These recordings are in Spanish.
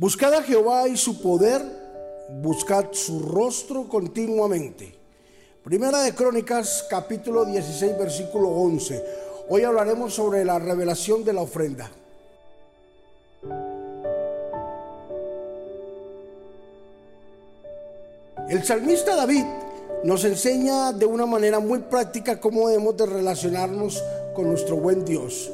Buscad a Jehová y su poder, buscad su rostro continuamente. Primera de Crónicas, capítulo 16, versículo 11. Hoy hablaremos sobre la revelación de la ofrenda. El salmista David nos enseña de una manera muy práctica cómo debemos de relacionarnos con nuestro buen Dios.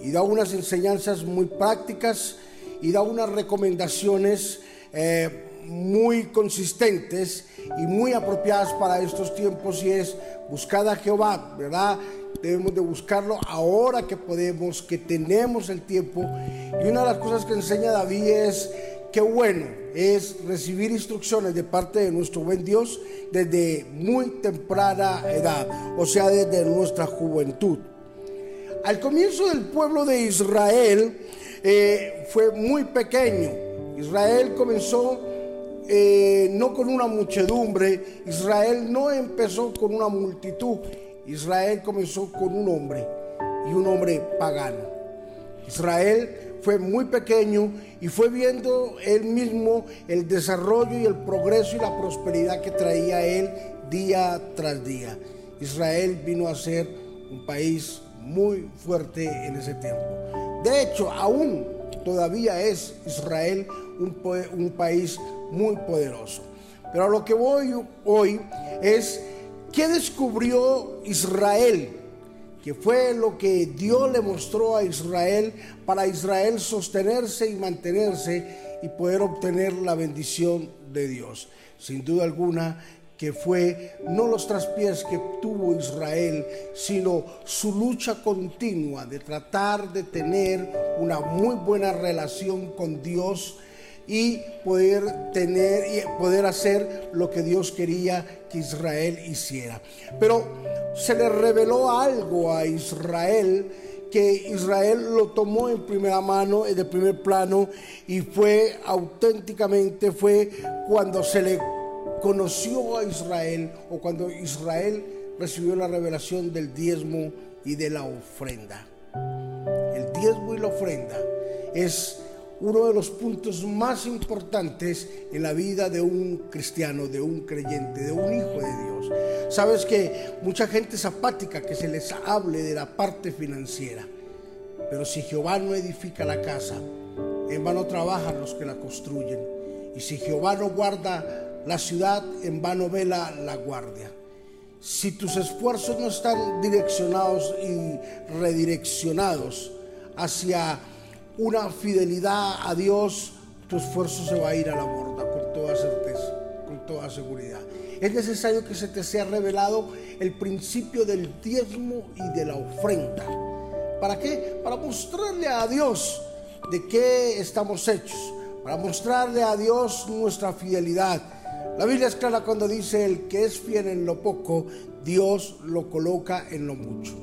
Y da unas enseñanzas muy prácticas y da unas recomendaciones eh, muy consistentes y muy apropiadas para estos tiempos y es buscar a Jehová, ¿verdad? Debemos de buscarlo ahora que podemos, que tenemos el tiempo. Y una de las cosas que enseña David es que bueno es recibir instrucciones de parte de nuestro buen Dios desde muy temprana edad, o sea, desde nuestra juventud. Al comienzo del pueblo de Israel, eh, fue muy pequeño. Israel comenzó eh, no con una muchedumbre, Israel no empezó con una multitud, Israel comenzó con un hombre y un hombre pagano. Israel fue muy pequeño y fue viendo él mismo el desarrollo y el progreso y la prosperidad que traía él día tras día. Israel vino a ser un país muy fuerte en ese tiempo. De hecho, aún todavía es Israel un, país muy poderoso. Pero a lo que voy hoy es qué descubrió Israel, que fue lo que Dios le mostró a Israel para Israel sostenerse y mantenerse y poder obtener la bendición de Dios. Sin duda alguna, que fue no los traspiés que tuvo Israel, sino su lucha continua de tratar de tener una muy buena relación con Dios y poder tener y poder hacer lo que Dios quería que Israel hiciera. Pero se le reveló algo a Israel que Israel lo tomó en primera mano, de primer plano, y fue auténticamente, fue cuando se le conoció a Israel o cuando Israel recibió la revelación del diezmo y de la ofrenda. El diezmo y la ofrenda es uno de los puntos más importantes en la vida de un cristiano, de un creyente, de un hijo de Dios. Sabes que mucha gente es apática que se les hable de la parte financiera, pero si Jehová no edifica la casa, en vano trabajan los que la construyen. Y si Jehová no guarda la ciudad en vano vela la guardia. Si tus esfuerzos no están direccionados y redireccionados hacia una fidelidad a Dios, tu esfuerzo se va a ir a la borda con toda certeza, con toda seguridad. Es necesario que se te sea revelado el principio del diezmo y de la ofrenda. ¿Para qué? Para mostrarle a Dios de qué estamos hechos, para mostrarle a Dios nuestra fidelidad la Biblia es clara cuando dice, el que es fiel en lo poco, Dios lo coloca en lo mucho.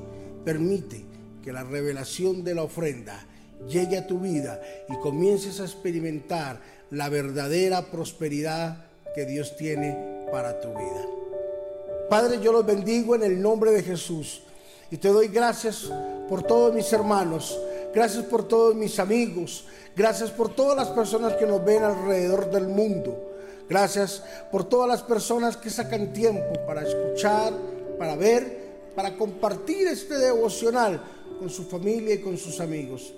Permite que la revelación de la ofrenda llegue a tu vida y comiences a experimentar la verdadera prosperidad que Dios tiene para tu vida. Padre, yo los bendigo en el nombre de Jesús y te doy gracias por todos mis hermanos, gracias por todos mis amigos, gracias por todas las personas que nos ven alrededor del mundo. Gracias por todas las personas que sacan tiempo para escuchar, para ver, para compartir este devocional con su familia y con sus amigos.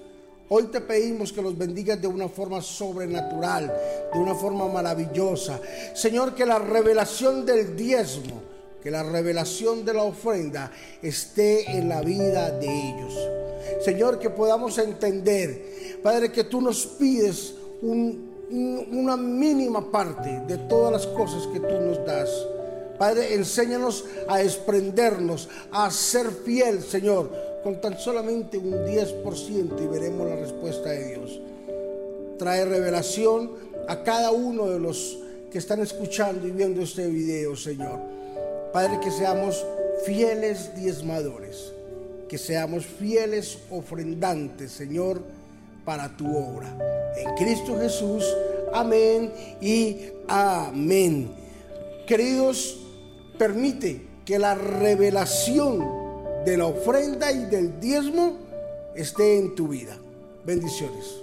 Hoy te pedimos que los bendigas de una forma sobrenatural, de una forma maravillosa. Señor, que la revelación del diezmo, que la revelación de la ofrenda esté en la vida de ellos. Señor, que podamos entender, Padre, que tú nos pides un una mínima parte de todas las cosas que tú nos das. Padre, enséñanos a desprendernos, a ser fiel, Señor, con tan solamente un 10% y veremos la respuesta de Dios. Trae revelación a cada uno de los que están escuchando y viendo este video, Señor. Padre, que seamos fieles diezmadores, que seamos fieles ofrendantes, Señor, para tu obra. En Cristo Jesús, amén y amén. Queridos, permite que la revelación de la ofrenda y del diezmo esté en tu vida. Bendiciones.